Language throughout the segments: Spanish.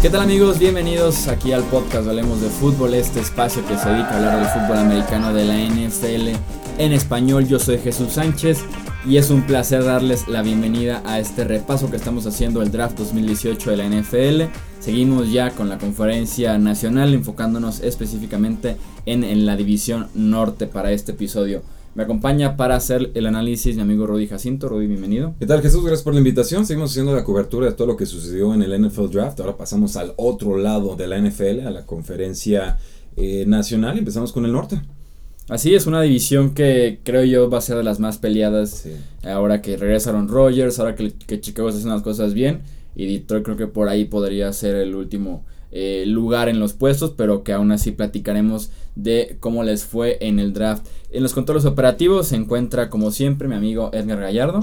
¿Qué tal amigos? Bienvenidos aquí al podcast Hablemos de Fútbol, este espacio que se dedica a hablar del fútbol americano de la NFL en español. Yo soy Jesús Sánchez y es un placer darles la bienvenida a este repaso que estamos haciendo el draft 2018 de la NFL. Seguimos ya con la conferencia nacional enfocándonos específicamente en, en la división norte para este episodio. Me acompaña para hacer el análisis mi amigo Rudy Jacinto. Rudy, bienvenido. ¿Qué tal Jesús? Gracias por la invitación. Seguimos haciendo la cobertura de todo lo que sucedió en el NFL Draft. Ahora pasamos al otro lado de la NFL, a la conferencia eh, nacional empezamos con el norte. Así es, una división que creo yo va a ser de las más peleadas. Ahora que regresaron Rogers, ahora que, que Chicago está haciendo las cosas bien. Y Detroit creo que por ahí podría ser el último eh, lugar en los puestos, pero que aún así platicaremos de cómo les fue en el draft. En los controles operativos se encuentra, como siempre, mi amigo Edgar Gallardo.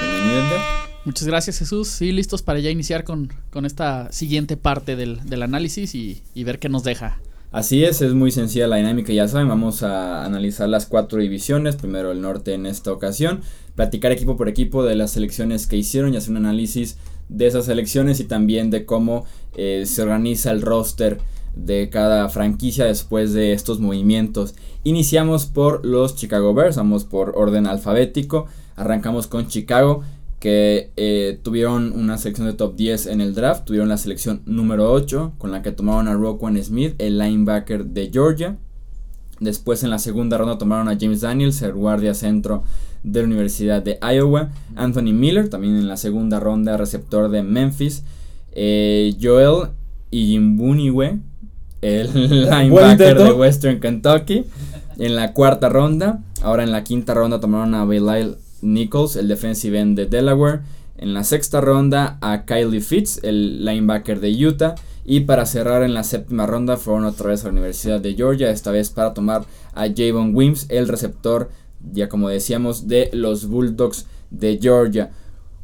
Bienvenido, Edgar. Muchas gracias Jesús. Sí, listos para ya iniciar con, con esta siguiente parte del, del análisis y, y, ver qué nos deja. Así es, es muy sencilla la dinámica, ya saben, vamos a analizar las cuatro divisiones, primero el norte en esta ocasión, platicar equipo por equipo de las selecciones que hicieron y hacer un análisis de esas elecciones y también de cómo eh, se organiza el roster de cada franquicia después de estos movimientos. Iniciamos por los Chicago Bears, vamos por orden alfabético. Arrancamos con Chicago, que eh, tuvieron una selección de top 10 en el draft. Tuvieron la selección número 8, con la que tomaron a Roquan Smith, el linebacker de Georgia. Después en la segunda ronda tomaron a James Daniels, el guardia centro de la Universidad de Iowa. Anthony Miller, también en la segunda ronda, receptor de Memphis. Eh, Joel Ijimbuniwe, el linebacker de Western Kentucky. En la cuarta ronda. Ahora en la quinta ronda tomaron a Belial Nichols, el defensive end de Delaware. En la sexta ronda a Kylie Fitz, el linebacker de Utah. Y para cerrar en la séptima ronda fueron otra vez a la Universidad de Georgia, esta vez para tomar a Javon Wims, el receptor ya como decíamos, de los Bulldogs de Georgia.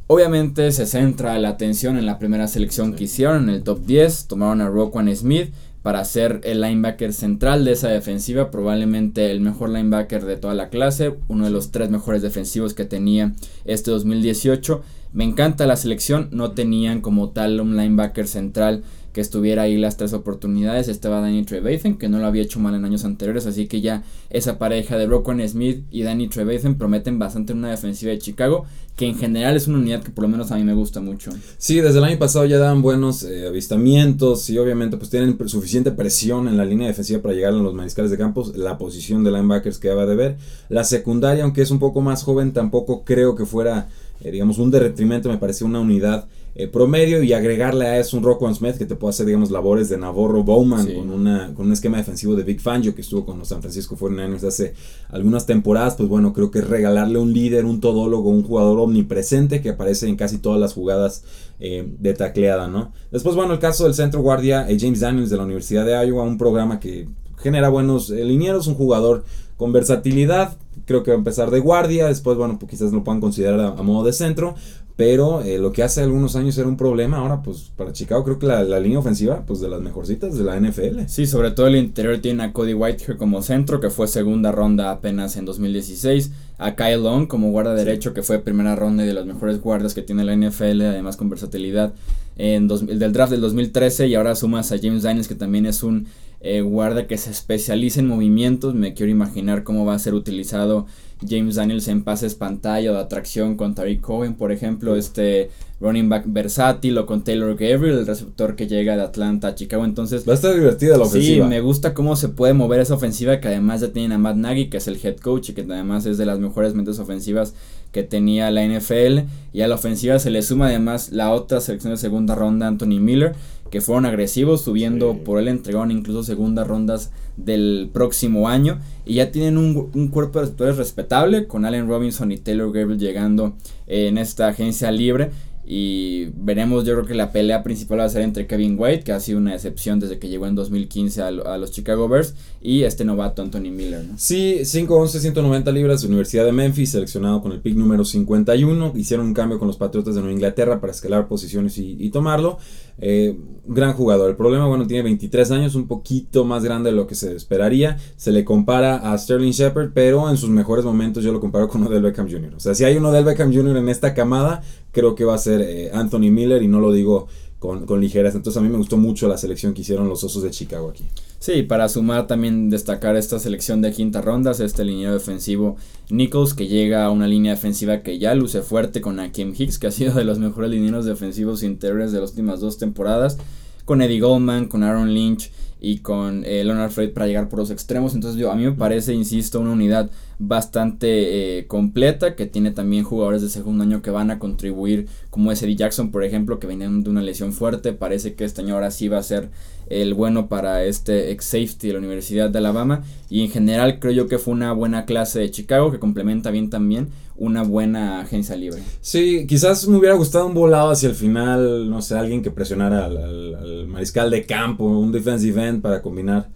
Obviamente se centra la atención en la primera selección que hicieron, en el top 10, tomaron a Roquan Smith para ser el linebacker central de esa defensiva, probablemente el mejor linebacker de toda la clase, uno de los tres mejores defensivos que tenía este 2018. Me encanta la selección, no tenían como tal un linebacker central que estuviera ahí las tres oportunidades. Estaba Danny Trevathan, que no lo había hecho mal en años anteriores, así que ya esa pareja de Roquan Smith y Danny Trevathan prometen bastante en una defensiva de Chicago, que en general es una unidad que por lo menos a mí me gusta mucho. Sí, desde el año pasado ya dan buenos eh, avistamientos y obviamente pues tienen suficiente presión en la línea defensiva para llegar a los mariscales de campos. La posición de linebackers que va de ver. La secundaria, aunque es un poco más joven, tampoco creo que fuera, eh, digamos, un derretrimento, me parece una unidad eh, promedio y agregarle a eso un Rockwell Smith que te puede hacer, digamos, labores de Navarro Bowman con, una, con un esquema defensivo de Big Fangio que estuvo con los San Francisco 49ers hace algunas temporadas. Pues bueno, creo que regalarle un líder, un todólogo, un jugador omnipresente que aparece en casi todas las jugadas eh, de tacleada, ¿no? Después, bueno, el caso del centro guardia eh, James Daniels de la Universidad de Iowa, un programa que genera buenos linieros, un jugador con versatilidad, creo que va a empezar de guardia, después, bueno, pues quizás lo puedan considerar a, modo de centro, pero eh, lo que hace algunos años era un problema, ahora pues para Chicago creo que la, línea ofensiva pues de las mejorcitas de la NFL. Sí, sobre todo el interior tiene a Cody Whitehair como centro, que fue segunda ronda apenas en 2016, a Kyle Long como guarda derecho, que fue primera ronda y de los mejores guardas que tiene la NFL, además con versatilidad. En el del draft del 2013 y ahora sumas a James Daniels que también es un eh, guarda que se especializa en movimientos, me quiero imaginar cómo va a ser utilizado James Daniels en pases pantalla o de atracción con Tariq Cohen, por ejemplo, este running back versátil o con Taylor Gabriel, el receptor que llega de Atlanta a Chicago. Entonces, va a estar divertida la ofensiva. Sí, me gusta cómo se puede mover esa ofensiva, que además ya tienen a Matt Nagy, que es el head coach y que además es de las mejores mentes ofensivas que tenía la NFL. Y a la ofensiva se le suma además la otra selección de segunda ronda, Anthony Miller, que fueron agresivos, subiendo por él, entregaron incluso segundas rondas del próximo año. Y ya tienen un, un cuerpo de receptores respetable, con Allen Robinson y Taylor Gabriel llegando en esta agencia libre. Y veremos, yo creo que la pelea principal va a ser entre Kevin White, que ha sido una excepción desde que llegó en 2015 a, los Chicago Bears, y este novato Anthony Miller. ¿no? Sí, 5'11, 190 libras, Universidad de Memphis, seleccionado con el pick número 51. Hicieron un cambio con los Patriotas de Nueva Inglaterra para escalar posiciones y, tomarlo. Eh, gran jugador. El problema, bueno, tiene 23 años, un poquito más grande de lo que se esperaría. Se le compara a Sterling Shepard, pero en sus mejores momentos yo lo comparo con Odell Beckham Jr. O sea, si hay uno del Beckham Jr. en esta camada, creo que va a ser eh, Anthony Miller y no lo digo con, con, ligeras. Entonces a mí me gustó mucho la selección que hicieron los Osos de Chicago aquí. Sí, para sumar también destacar esta selección de quinta ronda, este liniero defensivo Nichols que llega a una línea defensiva que ya luce fuerte con Akim Hicks, que ha sido de los mejores linieros defensivos interiores de las últimas dos temporadas, con Eddie Goldman, con Aaron Lynch y con eh, Leonard Floyd para llegar por los extremos. Entonces yo, a mí me parece, insisto, una unidad bastante eh, completa que tiene también jugadores de segundo año que van a contribuir, como es Eddie Jackson, por ejemplo, que venía de una lesión fuerte. Parece que este año ahora sí va a ser el bueno para este ex safety de la Universidad de Alabama. Y en general creo yo que fue una buena clase de Chicago que complementa bien también una buena agencia libre. Sí, quizás me hubiera gustado un volado hacia el final, no sé, alguien que presionara al, mariscal de campo, un defensive end para combinar.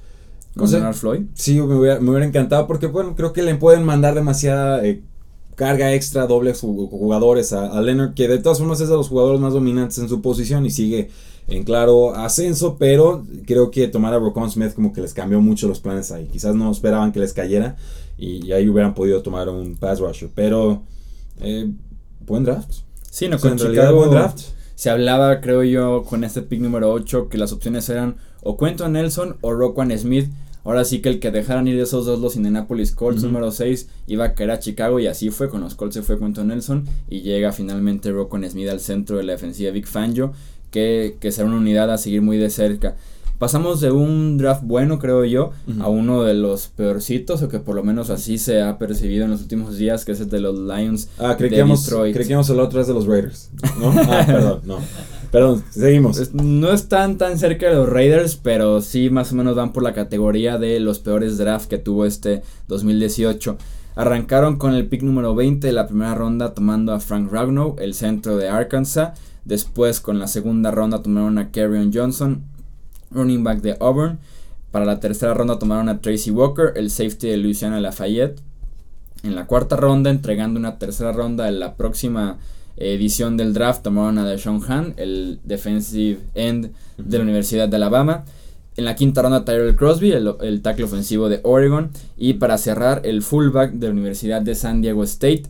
¿Con Leonard Floyd? Sí, me hubiera, me hubiera, encantado porque, bueno, creo que le pueden mandar demasiada eh, carga extra, dobles jugadores a, a, Leonard, que de todas formas es de los jugadores más dominantes en su posición y sigue en claro ascenso, pero creo que tomar a Rocon Smith como que les cambió mucho los planes ahí. Quizás no esperaban que les cayera y, ahí hubieran podido tomar un pass rusher, pero eh, buen draft. Sí, no, con buen draft. Se hablaba, creo yo, con este pick número 8 que las opciones eran o Quentin Nelson o Roquan Smith. Ahora sí que el que dejaran ir esos dos los Indianapolis Colts número 6 iba a caer a Chicago y así fue. Con los Colts se fue Quentin Nelson y llega finalmente Roquan Smith al centro de la defensiva Big Fangio que, que será una unidad a seguir muy de cerca. Pasamos de un draft bueno, creo yo, a uno de los peorcitos, o que por lo menos así se ha percibido en los últimos días, que es el de los Lions ah, de Detroit. Creíamos el otro es de los Raiders, ¿no? Ah, perdón, no. Perdón, seguimos. No están tan cerca de los Raiders, pero sí más o menos van por la categoría de los peores drafts que tuvo este 2018. Arrancaron con el pick número 20 de la primera ronda tomando a Frank Ragnow, el centro de Arkansas. Después con la segunda ronda tomaron a Kerryon Johnson, running back de Auburn. Para la tercera ronda tomaron a Tracy Walker, el safety de Louisiana Lafayette. En la cuarta ronda, entregando una tercera ronda en la próxima edición del draft, tomaron a Deshaun Han, el defensive end de la Universidad de Alabama. En la quinta ronda, Tyrell Crosby, el, el tackle ofensivo de Oregon. Y para cerrar, el fullback de la Universidad de San Diego State,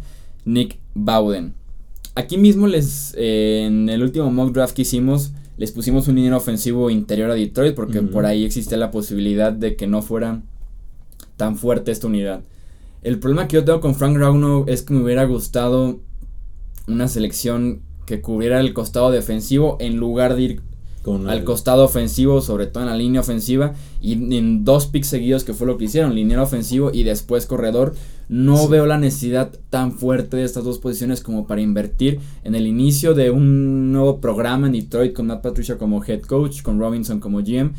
Nick Bowden. Aquí mismo les, eh, en el último mock draft que hicimos, les pusimos un dinero ofensivo interior a Detroit porque por ahí existe la posibilidad de que no fuera tan fuerte esta unidad. El problema que yo tengo con Frank Ragnow es que me hubiera gustado una selección que cubriera el costado defensivo en lugar de ir al costado ofensivo, sobre todo en la línea ofensiva, y en dos picks seguidos que fue lo que hicieron, línea ofensivo y después corredor. No veo la necesidad tan fuerte de estas dos posiciones como para invertir en el inicio de un nuevo programa en Detroit con Matt Patricia como head coach, con Robinson como GM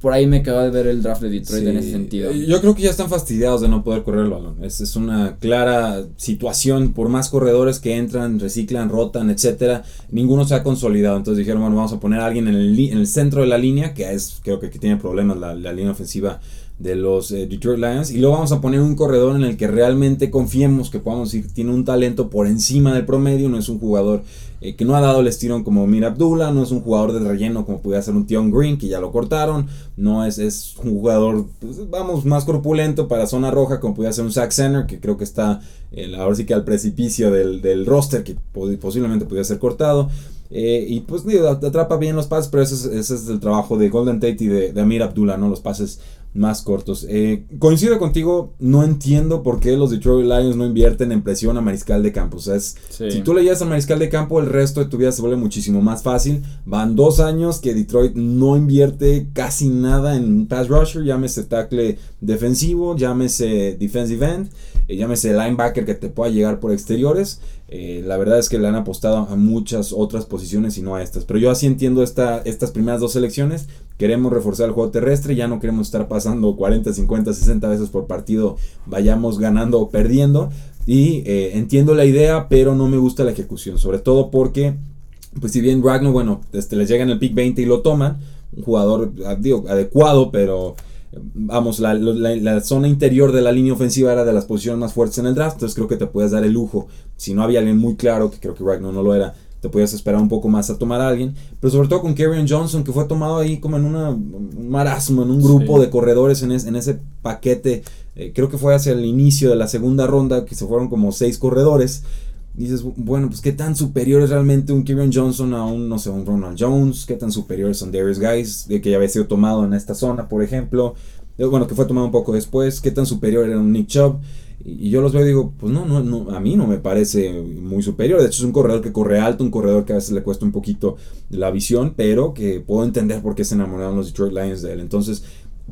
por ahí me acaba de ver el draft de Detroit en ese sentido. Yo creo que ya están fastidiados de no poder correr el balón. Es, es una clara situación. Por más corredores que entran, reciclan, rotan, etcétera, ninguno se ha consolidado. Entonces dijeron, bueno, vamos a poner a alguien en el, en el centro de la línea, que es, creo que, tiene problemas la, la línea ofensiva de los eh, Detroit Lions y luego vamos a poner un corredor en el que realmente confiemos que podamos ir, tiene un talento por encima del promedio, no es un jugador eh, que no ha dado el estirón como Mir Abdullah, no es un jugador de relleno como pudiera ser un Tion Green que ya lo cortaron, no es, es un jugador, pues, vamos, más corpulento para zona roja como pudiera ser un Zach Center que creo que está ahora sí que al precipicio del, del roster que posiblemente pudiera ser cortado. Eh, y pues digo, atrapa bien los pases, pero ese es, ese es, el trabajo de Golden Tate y de, de Amir Abdullah, ¿no? Los pases más cortos. Eh, coincido contigo, no entiendo por qué los Detroit Lions no invierten en presión a mariscal de campo. O sea, si tú le a mariscal de campo, el resto de tu vida se vuelve muchísimo más fácil. Van dos años que Detroit no invierte casi nada en pass rusher, llámese tackle defensivo, llámese defensive end, eh, llámese linebacker que te pueda llegar por exteriores. Eh, la verdad es que le han apostado a muchas otras posiciones y no a estas. Pero yo así entiendo esta, estas primeras dos selecciones. Queremos reforzar el juego terrestre, ya no queremos estar pasando 40, 50, 60 veces por partido, vayamos ganando o perdiendo. Y eh, entiendo la idea, pero no me gusta la ejecución. Sobre todo porque, pues si bien Ragnar, bueno, este, les llega en el pick 20 y lo toman, un jugador ah, digo, adecuado, pero vamos, la, zona interior de la línea ofensiva era de las posiciones más fuertes en el draft, entonces creo que te puedes dar el lujo, si no había alguien muy claro, que creo que Ragnar no lo era, te podías esperar un poco más a tomar a alguien, pero sobre todo con Kevin Johnson, que fue tomado ahí como en una, un marasmo, en un grupo de corredores en, en ese paquete, eh, creo que fue hacia el inicio de la segunda ronda, que se fueron como seis corredores, dices, bueno, pues qué tan superior es realmente un Kevin Johnson a un, no sé, un Ronald Jones, qué tan superiores son Darius Guys, de que ya había sido tomado en esta zona, por ejemplo, eh, bueno, que fue tomado un poco después, qué tan superior era un Nick Chubb. Y yo los veo y digo, pues no, no, no, a mí no me parece muy superior. De hecho, es un corredor que corre alto, un corredor que a veces le cuesta un poquito la visión, pero que puedo entender por qué se enamoraron los Detroit Lions de él. Entonces,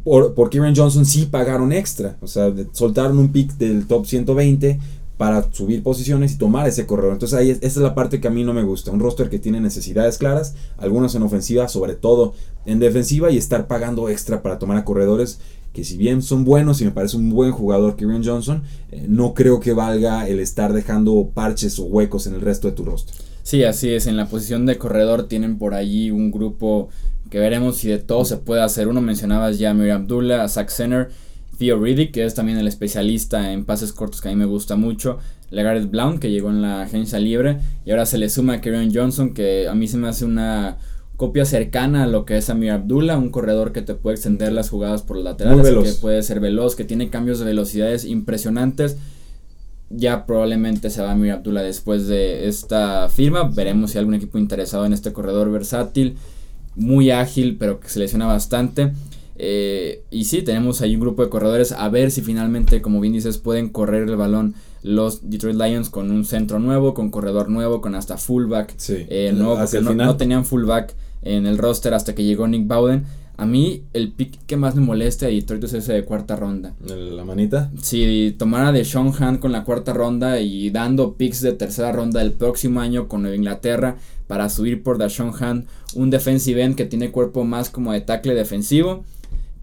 por, por Kieran Johnson sí pagaron extra. O sea, soltaron un pick del top 120 para subir posiciones y tomar ese corredor. Entonces ahí esa es la parte que a mí no me gusta. Un roster que tiene necesidades claras, algunas en ofensiva, sobre todo en defensiva, y estar pagando extra para tomar a corredores que si bien son buenos y me parece un buen jugador Kieran Johnson, eh, no creo que valga el estar dejando parches o huecos en el resto de tu roster. Sí, así es. En la posición de corredor tienen por allí un grupo que veremos si de todo se puede hacer. Uno mencionabas ya a Miriam Abdullah, a Zach Center, Theo Riddick, que es también el especialista en pases cortos que a mí me gusta mucho. Legareth Blount, que llegó en la agencia libre. Y ahora se le suma a Kieran Johnson, que a mí se me hace una copia cercana a lo que es Amir Abdullah, un corredor que te puede extender las jugadas por los laterales, que puede ser veloz, que tiene cambios de velocidades impresionantes. Ya probablemente se va Amir Abdullah después de esta firma. Veremos si hay algún equipo interesado en este corredor versátil, muy ágil, pero que se lesiona bastante. Eh, y sí, tenemos ahí un grupo de corredores. A ver si finalmente, como bien dices, pueden correr el balón los Detroit Lions con un centro nuevo, con corredor nuevo, con hasta fullback eh, nuevo, porque no, no, tenían fullback en el roster hasta que llegó Nick Bowden. A mí el pick que más me molesta de Detroit es ese de cuarta ronda. ¿La manita? Si tomara de Sean Hunt con la cuarta ronda y dando picks de tercera ronda el próximo año con Nueva Inglaterra para subir por Sean Hunt, un defensive end que tiene cuerpo más como de tackle defensivo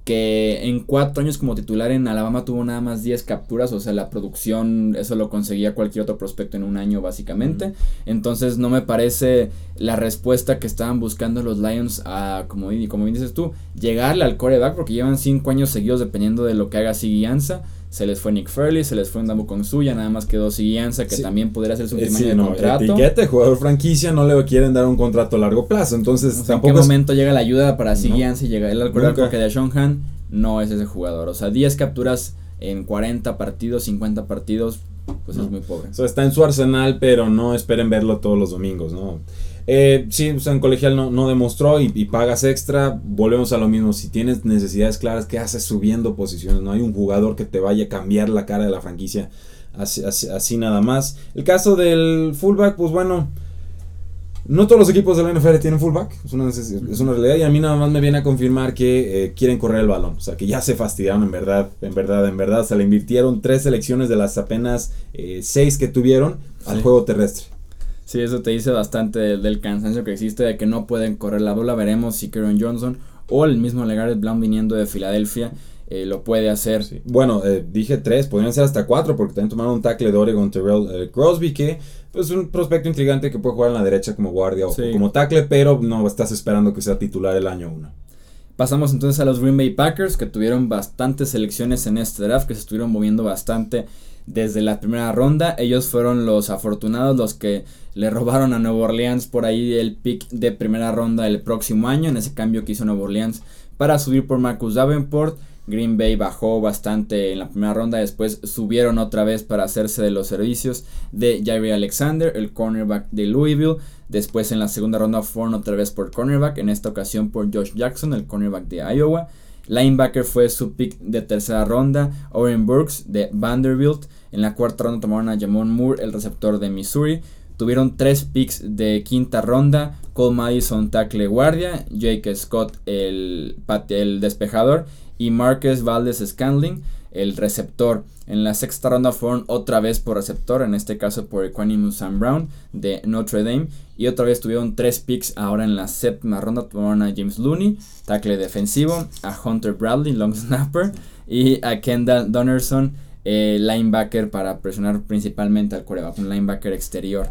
que en cuatro años como titular en Alabama tuvo nada más 10 capturas, o sea, la producción, eso lo conseguía cualquier otro prospecto en un año básicamente. Entonces no me parece la respuesta que estaban buscando los Lions a, como, como bien dices tú, llegarle al coreback, porque llevan cinco años seguidos dependiendo de lo que haga Siguianza. Se les fue Nick Fairley, se les fue un Damo con suya, nada más quedó Siguianza, que también podría ser su último año de contrato. Etiquete, jugador franquicia, no le quieren dar un contrato a largo plazo, entonces tampoco. ¿En qué momento llega la ayuda para Siguianza y llega él al coreback? Porque de Sean Han no es ese jugador. O sea, 10 capturas en 40 partidos, 50 partidos, pues es muy pobre. O sea, está en su arsenal, pero no esperen verlo todos los domingos, ¿no? Eh, sí, o sea, en colegial no, no demostró y, pagas extra. Volvemos a lo mismo. Si tienes necesidades claras, ¿qué haces subiendo posiciones? No hay un jugador que te vaya a cambiar la cara de la franquicia así, así nada más. El caso del fullback, pues bueno. No todos los equipos de la NFL tienen fullback, es una, es una realidad y a mí nada más me viene a confirmar que eh, quieren correr el balón, o sea que ya se fastidiaron en verdad, en verdad, en verdad, se le invirtieron tres selecciones de las apenas eh, seis que tuvieron al juego terrestre. Sí, eso te dice bastante del, cansancio que existe, de que no pueden correr la bola, veremos si Karen Johnson o el mismo Legarrette Blount viniendo de Filadelfia eh, lo puede hacer. Bueno, dije tres, podrían ser hasta cuatro, porque también tomaron un tackle de Oregon Terrell Crosby, que es un prospecto intrigante que puede jugar en la derecha como guardia o como tackle, pero no estás esperando que sea titular el año 1. Pasamos entonces a los Green Bay Packers que tuvieron bastantes selecciones en este draft, que se estuvieron moviendo bastante desde la primera ronda. Ellos fueron los afortunados, los que le robaron a Nueva Orleans por ahí el pick de primera ronda el próximo año, en ese cambio que hizo Nueva Orleans para subir por Marcus Davenport. Green Bay bajó bastante en la primera ronda, después subieron otra vez para hacerse de los servicios de Jair Alexander, el cornerback de Louisville. Después en la segunda ronda fueron otra vez por cornerback, en esta ocasión por Josh Jackson, el cornerback de Iowa. Linebacker fue su pick de tercera ronda, Oren Burks de Vanderbilt. En la cuarta ronda tomaron a Jamon Moore, el receptor de Missouri. Tuvieron tres picks de quinta ronda, Cole Madison, tackle guardia, Jake Scott, el, el despejador, y Marcus Valdez Scanling, el receptor. En la sexta ronda fueron otra vez por receptor, en este caso por Equanimus Sam Brown de Notre Dame. Y otra vez tuvieron tres picks ahora en la séptima ronda. Tuvieron a James Looney, tackle defensivo, a Hunter Bradley, long snapper, y a Kendall Donnerson, eh, linebacker para presionar principalmente al coreback, un linebacker exterior.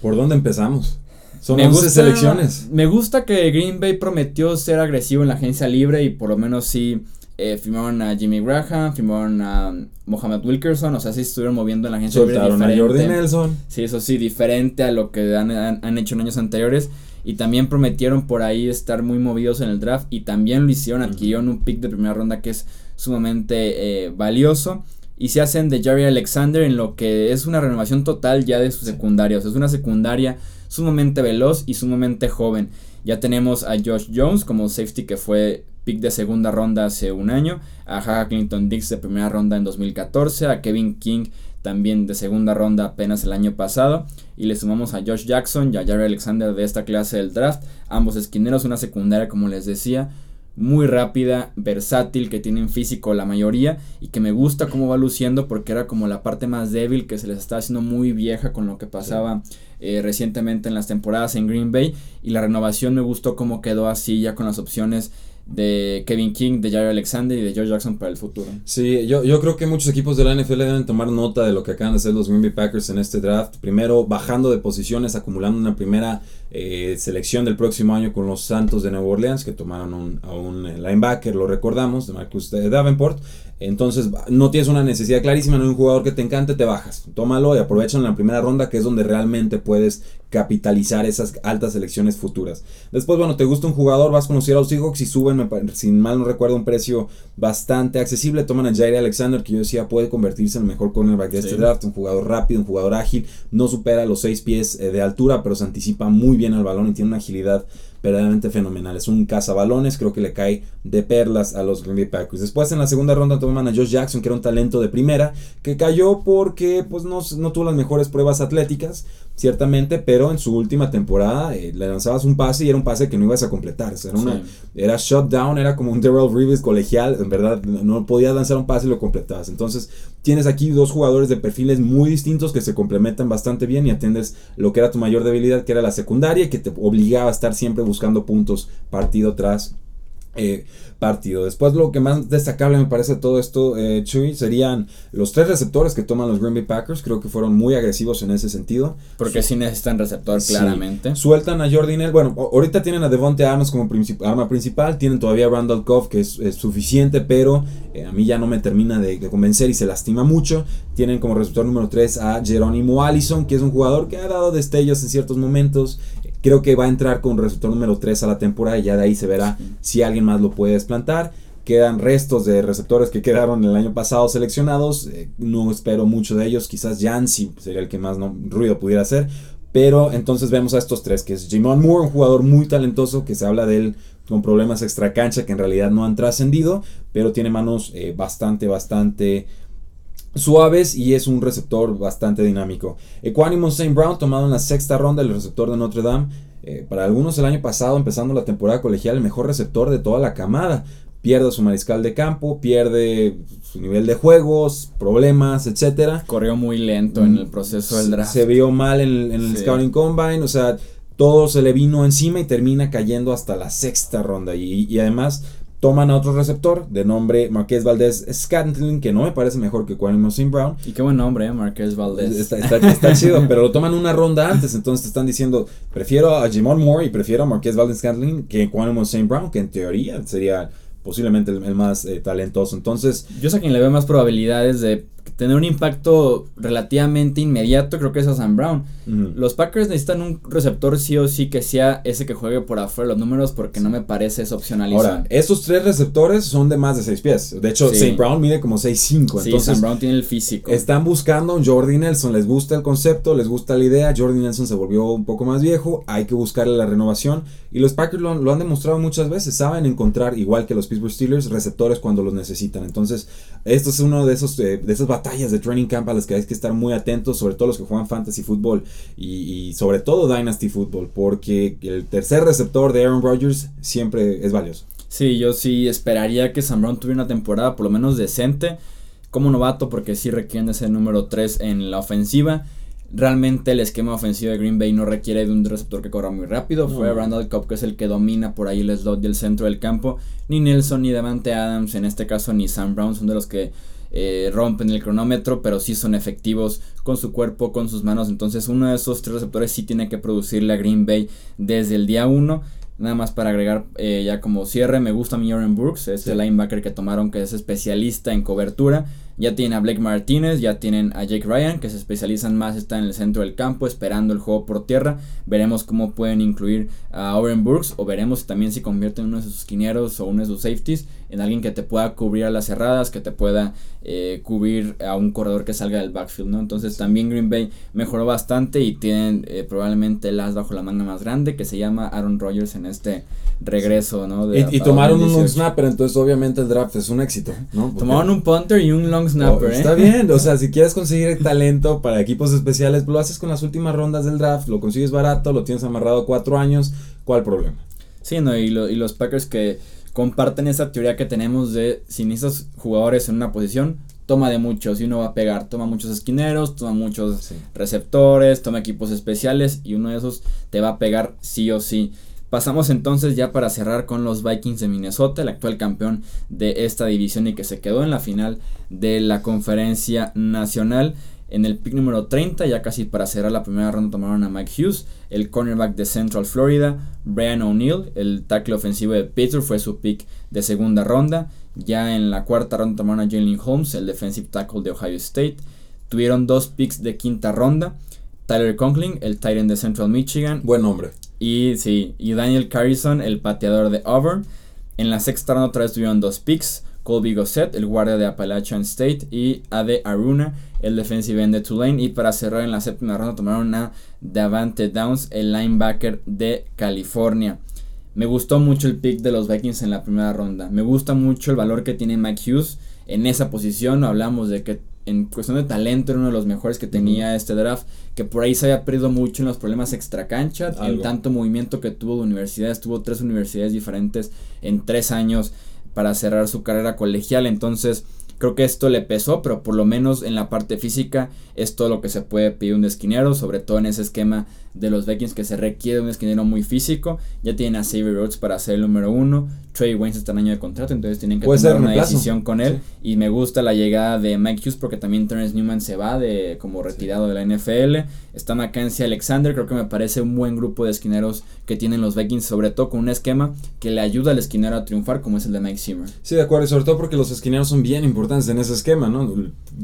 ¿Por dónde empezamos? Son me selecciones. Me gusta que Green Bay prometió ser agresivo en la agencia libre y por lo menos sí eh, firmaron a Jimmy Graham, firmaron a Mohamed Wilkerson, o sea, sí estuvieron moviendo en la agencia Soltaron a Jordi Nelson. Sí, eso sí, diferente a lo que han, han, hecho en años anteriores. Y también prometieron por ahí estar muy movidos en el draft. Y también lo hicieron, adquirieron un pick de primera ronda que es sumamente eh, valioso. Y se hacen de Jerry Alexander en lo que es una renovación total ya de su secundaria. O sea, es una secundaria sumamente veloz y sumamente joven. Ya tenemos a Josh Jones como safety que fue pick de segunda ronda hace un año, a Jaja Clinton Dix de primera ronda en 2014, a Kevin King también de segunda ronda apenas el año pasado, y le sumamos a Josh Jackson y a Jerry Alexander de esta clase del draft, ambos esquineros, una secundaria como les decía, muy rápida, versátil, que tienen físico la mayoría y que me gusta cómo va luciendo porque era como la parte más débil que se les está haciendo muy vieja con lo que pasaba eh, recientemente en las temporadas en Green Bay y la renovación me gustó cómo quedó así ya con las opciones de Kevin King, de Jair Alexander y de George Jackson para el futuro. Sí, yo, yo creo que muchos equipos de la NFL deben tomar nota de lo que acaban de hacer los Green Bay Packers en este draft. Primero, bajando de posiciones, acumulando una primera eh, selección del próximo año con los Santos de Nueva Orleans, que tomaron a un linebacker, lo recordamos, de Marcus Davenport. Entonces, no tienes una necesidad clarísima, no hay un jugador que te encante, te bajas. Tómalo y aprovecha en la primera ronda, que es donde realmente puedes capitalizar esas altas selecciones futuras. Después, bueno, te gusta un jugador, vas a conocer a los Seahawks y suben, sin mal no recuerdo, un precio bastante accesible. Toman a Jair Alexander, que yo decía puede convertirse en el mejor cornerback de este draft. Un jugador rápido, un jugador ágil, no supera los 6 pies eh, de altura, pero se anticipa muy bien al balón y tiene una agilidad verdaderamente fenomenal. Es un cazabalones, creo que le cae de perlas a los Green Bay Packers. Después en la segunda ronda toman a Josh Jackson, que era un talento de primera, que cayó porque pues no, no tuvo las mejores pruebas atléticas, ciertamente, pero en su última temporada eh, le lanzabas un pase y era un pase que no ibas a completar. era, una, era shutdown, era como un Darrell Reeves colegial, en verdad no podías lanzar un pase y lo completabas. Entonces tienes aquí dos jugadores de perfiles muy distintos que se complementan bastante bien y atiendes lo que era tu mayor debilidad, que era la secundaria que te obligaba a estar siempre buscando puntos partido tras eh, partido. Después lo que más destacable me parece de todo esto, eh, Chuy, serían los tres receptores que toman los Green Bay Packers. Creo que fueron muy agresivos en ese sentido. Porque sí necesitan receptor, claramente. Sueltan a Jordi Nell. Bueno, ahorita tienen a Devonte Adams como arma principal. Tienen todavía a Randall Cobb, que es, suficiente, pero eh, a mí ya no me termina de, de, convencer y se lastima mucho. Tienen como receptor número 3 a Jerónimo Allison, que es un jugador que ha dado destellos en ciertos momentos. Creo que va a entrar con receptor número 3 a la temporada y ya de ahí se verá si alguien más lo puede desplantar. Quedan restos de receptores que quedaron el año pasado seleccionados. Eh, no espero mucho de ellos. Quizás Jansi sería el que más ruido pudiera hacer. Pero entonces vemos a estos tres, que es Jimon Moore, un jugador muy talentoso, que se habla de él con problemas extra cancha que en realidad no han trascendido, pero tiene manos eh, bastante, bastante suaves y es un receptor bastante dinámico. Equanimous St. Brown, tomado en la sexta ronda, el receptor de Notre Dame. Eh, para algunos el año pasado, empezando la temporada colegial, el mejor receptor de toda la camada. Pierde su mariscal de campo, pierde su nivel de juegos, problemas, etcétera. Corrió muy lento en el proceso del draft. Se vio mal en, el Scouting Combine, o sea, todo se le vino encima y termina cayendo hasta la sexta ronda. Y, y además toman a otro receptor de nombre Marqués Valdés Scantling, que no me parece mejor que Quanimo St. Brown. Y qué buen nombre, ¿eh? Marqués Valdés. Está, chido, pero lo toman una ronda antes, entonces te están diciendo, prefiero a Jimon Moore y prefiero a Marqués Valdés Scantling que Quanimo St. Brown, que en teoría sería posiblemente el, más eh, talentoso. Entonces... Yo sé a quien le veo más probabilidades de tener un impacto relativamente inmediato, creo que es a Sam Brown. Los Packers necesitan un receptor sí o sí que sea ese que juegue por afuera los números porque no me parece esa opcionalidad. Ahora, esos tres receptores son de más de 6 pies. De hecho, Sam Brown mide como 6'5. Sí, Sam Brown tiene el físico. Están buscando un Jordi Nelson. Les gusta el concepto, les gusta la idea. Jordi Nelson se volvió un poco más viejo. Hay que buscarle la renovación. Y los Packers lo, han demostrado muchas veces. Saben encontrar, igual que los Pittsburgh Steelers, receptores cuando los necesitan. Entonces, esto es uno de esos eh, de esas batallas de training camp a las que hay que estar muy atentos, sobre todo los que juegan fantasy fútbol y, sobre todo Dynasty Football, porque el tercer receptor de Aaron Rodgers siempre es valioso. Sí, yo sí esperaría que Sam Brown tuviera una temporada por lo menos decente como novato, porque sí requieren ese número 3 en la ofensiva. Realmente el esquema ofensivo de Green Bay no requiere de un receptor que corra muy rápido. Fue Randall Cobb que es el que domina por ahí el slot del centro del campo. Ni Nelson ni Devante Adams, en este caso ni Sam Brown son de los que eh, rompen el cronómetro, pero sí son efectivos con su cuerpo, con sus manos. Entonces uno de esos tres receptores sí tiene que producirle a Green Bay desde el día 1. Nada más para agregar eh, ya como cierre, me gusta mi Aaron Brooks, este linebacker que tomaron que es especialista en cobertura. Ya tienen a Blake Martínez, ya tienen a Jake Ryan, que se especializan más, está en el centro del campo, esperando el juego por tierra. Veremos cómo pueden incluir a Aaron Brooks, o veremos también si convierten uno de sus quineros o uno de sus safeties en alguien que te pueda cubrir a las cerradas, que te pueda eh, cubrir a un corredor que salga del backfield, ¿no? Entonces también Green Bay mejoró bastante y tienen eh, probablemente el as bajo la manga más grande que se llama Aaron Rodgers en este regreso, ¿no? y, tomaron un long snapper, entonces obviamente el draft es un éxito, ¿no? tomaron un punter y un long snapper, oh, Está ¿eh? bien, o sea, si quieres conseguir talento para equipos especiales, lo haces con las últimas rondas del draft, lo consigues barato, lo tienes amarrado cuatro años, ¿cuál problema? Sí, no, y, y los Packers que comparten esa teoría que tenemos de si necesitas jugadores en una posición, toma de muchos y uno va a pegar, toma muchos esquineros, toma muchos receptores, toma equipos especiales y uno de esos te va a pegar sí o sí. Pasamos entonces ya para cerrar con los Vikings de Minnesota, el actual campeón de esta división y que se quedó en la final de la conferencia nacional. En el pick número 30, ya casi para cerrar la primera ronda, tomaron a Mike Hughes, el cornerback de Central Florida. Brian O'Neill, el tackle ofensivo de Pittsburgh, fue su pick de segunda ronda. Ya en la cuarta ronda tomaron a Jalen Holmes, el defensive tackle de Ohio State. Tuvieron dos picks de quinta ronda. Tyler Conklin, el tight end de Central Michigan. Buen nombre. Y sí, y Daniel Carrison, el pateador de Auburn. En la sexta ronda otra vez tuvieron dos picks. Colby Gossett, el guardia de Appalachian State, y Ade Aruna, el defensive end de Tulane. Y para cerrar en la séptima ronda tomaron a Davante Downs, el linebacker de California. Me gustó mucho el pick de los Vikings en la primera ronda. Me gusta mucho el valor que tiene Mike Hughes en esa posición. Hablamos de que en cuestión de talento era uno de los mejores que tenía este draft. Que por ahí se había perdido mucho en los problemas extracancha. En tanto movimiento que tuvo de universidades. Tuvo tres universidades diferentes en tres años para cerrar su carrera colegial. Entonces Creo que esto le pesó, pero por lo menos en la parte física es todo lo que se puede pedir un esquinero, sobre todo en ese esquema de los Vikings que se requiere un esquinero muy físico. Ya tienen a Xavier Rhodes para ser el número uno. Trey Wayne está en año de contrato, entonces tienen que tomar una decisión con él. Y me gusta la llegada de Mike Hughes porque también Terrence Newman se va de como retirado de la NFL. Está Mackenzie Alexander, creo que me parece un buen grupo de esquineros que tienen los Vikings, sobre todo con un esquema que le ayuda al esquinero a triunfar, como es el de Mike Zimmer. Sí, de acuerdo, y sobre todo porque los esquineros son bien importantes en ese esquema, ¿no?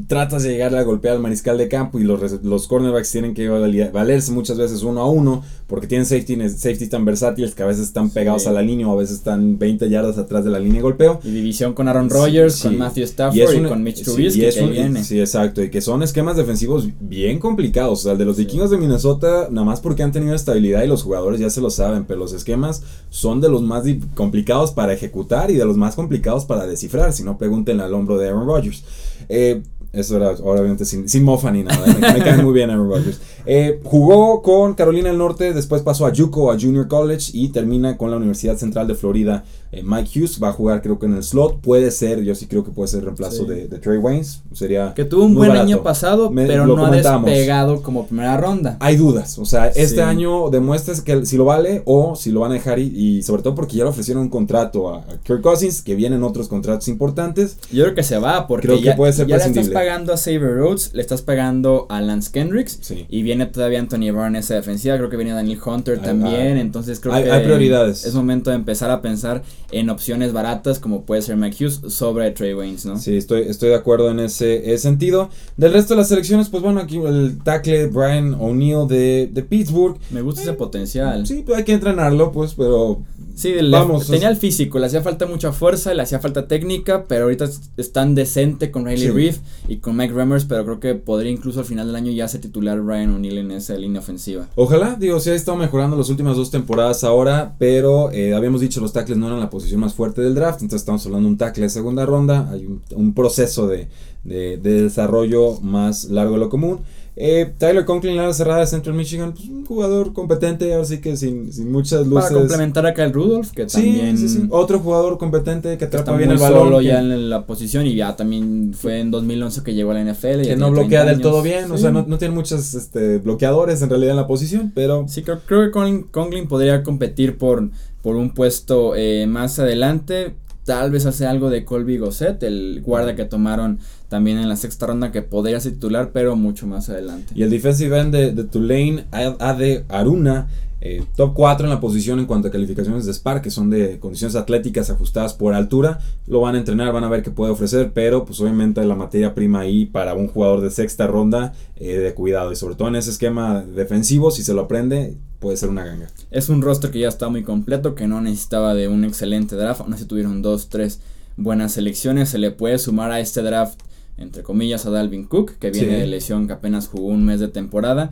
Tratas de llegar a golpear al mariscal de campo y los, los cornerbacks tienen que valerse muchas veces uno a uno, porque tienen safety, safety tan versátiles que a veces están pegados a la línea o a veces están 20 yardas atrás de la línea de golpeo. Y división con Aaron Rodgers, con Matthew Stafford y, con Mitch Trubisky sí, viene. Sí, exacto, y que son esquemas defensivos bien complicados, o sea, el de los vikingos de Minnesota, nada más porque han tenido estabilidad y los jugadores ya se lo saben, pero los esquemas son de los más complicados para ejecutar y de los más complicados para descifrar, si no pregúntenle al hombro de Aaron Rodgers. Eh, eso era obviamente sin, sin mofa ni nada. ¿eh? Me, cae muy bien Aaron Rodgers. Eh, jugó con Carolina del Norte, después pasó a Yuko, a Junior College y termina con la Universidad Central de Florida. Eh, Mike Hughes va a jugar creo que en el slot. Puede ser, yo sí creo que puede ser el reemplazo de, Trey Waynes. Sería que tuvo un buen año pasado, pero no ha despegado como primera ronda. Hay dudas. O sea, este año demuestras que si lo vale o si lo van a dejar y, sobre todo porque ya le ofrecieron un contrato a, Kirk Cousins, que vienen otros contratos importantes. Yo creo que se va porque creo ya, que puede ser ya le estás pagando a Saber Rhodes, le estás pagando a Lance Kendricks y viene todavía Anthony Brown en esa defensiva. Creo que viene Daniel Hunter también. entonces creo que hay prioridades. es momento de empezar a pensar en opciones baratas como puede ser Mike Hughes sobre Trey Waynes, ¿no? Sí, estoy, estoy de acuerdo en ese, sentido. Del resto de las selecciones, pues bueno, aquí el tackle Brian O'Neill de, de, Pittsburgh. Me gusta ese potencial. Sí, pues hay que entrenarlo, pues, pero Sí, Vamos, tenía el físico, le hacía falta mucha fuerza, le hacía falta técnica, pero ahorita es tan decente con Riley Reef y con Mike Remmers, pero creo que podría incluso al final del año ya ser titular Ryan O'Neill en esa línea ofensiva. Ojalá, digo, sí ha estado mejorando las últimas dos temporadas ahora, pero eh, habíamos dicho los tackles no eran la posición más fuerte del draft, entonces estamos hablando de un tackle de segunda ronda, hay un, proceso de, de desarrollo más largo de lo común. Eh, Tyler Conklin, la cerrada de Central Michigan, pues, un jugador competente, así que sin, sin, muchas luces. Para complementar a Kyle Rudolph, que también. Sí, sí, Otro jugador competente que atrapa bien el balón. solo ya en la posición y ya también fue en 2011 que llegó a la NFL. Que no bloquea del todo bien, o sea, no, no tiene muchos este, bloqueadores en realidad en la posición, pero. Sí, creo, creo que Conklin podría competir por, por un puesto eh, más adelante Tal vez hace algo de Colby Gosset, el guarda que tomaron también en la sexta ronda, que podría ser titular, pero mucho más adelante. Y el defensive end de, Tulane, Ade Aruna, Eh, top 4 en la posición en cuanto a calificaciones de SPAR, que son de condiciones atléticas ajustadas por altura. Lo van a entrenar, van a ver qué puede ofrecer, pero pues obviamente la materia prima ahí para un jugador de sexta ronda eh, de cuidado. Y sobre todo en ese esquema defensivo, si se lo aprende, puede ser una ganga. Es un roster que ya está muy completo, que no necesitaba de un excelente draft. Aún así tuvieron dos, tres buenas selecciones. Se le puede sumar a este draft, entre comillas, a Dalvin Cook, que viene de lesión, que apenas jugó un mes de temporada.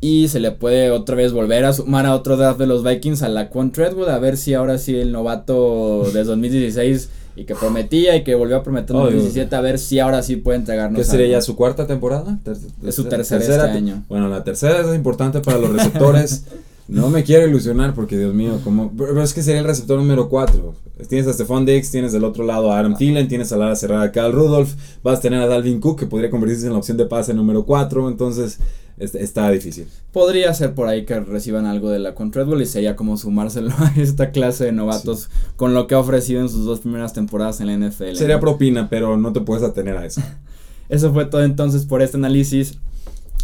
Y se le puede otra vez volver a sumar a otro draft de los Vikings a la Quan Treadwood, a ver si ahora sí el novato de 2016 y que prometía y que volvió a prometer en 2017, a ver si ahora sí puede entregarnos. ¿Qué sería ya su cuarta temporada? es su tercera, este año. Bueno, la tercera es importante para los receptores. no me quiero ilusionar porque, Dios mío, como, pero es que sería el receptor número 4. Tienes a Stephon Diggs, tienes del otro lado a Adam Thielen, tienes a la cerrada a Cal Rudolph, vas a tener a Dalvin Cook que podría convertirse en la opción de pase número 4, entonces está difícil. Podría ser por ahí que reciban algo de la Contradwell y sería como sumárselo a esta clase de novatos con lo que ha ofrecido en sus dos primeras temporadas en la NFL. Sería propina, pero no te puedes atener a eso. eso fue todo entonces por este análisis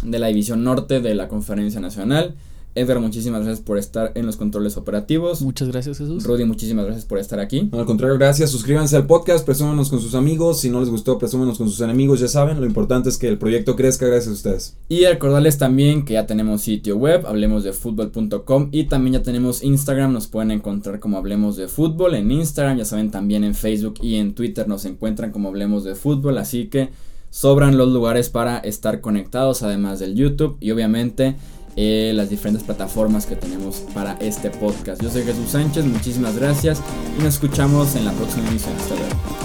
de la división norte de la Conferencia Nacional. Edgar, muchísimas gracias por estar en los controles operativos. Muchas gracias, Jesús. Rudy, muchísimas gracias por estar aquí. al contrario, gracias. Suscríbanse al podcast, presúmenos con sus amigos. Si no les gustó, presúmenos con sus enemigos. Ya saben, lo importante es que el proyecto crezca gracias a ustedes. Y recordarles también que ya tenemos sitio web, hablemos de fútbol.com y también ya tenemos Instagram. Nos pueden encontrar como Hablemos de Fútbol en Instagram. Ya saben, también en Facebook y en Twitter nos encuentran como Hablemos de Fútbol. Así que sobran los lugares para estar conectados, además del YouTube. Y obviamente eh, las diferentes plataformas que tenemos para este podcast. Yo soy Jesús Sánchez, muchísimas gracias y nos escuchamos en la próxima emisión. Hasta luego.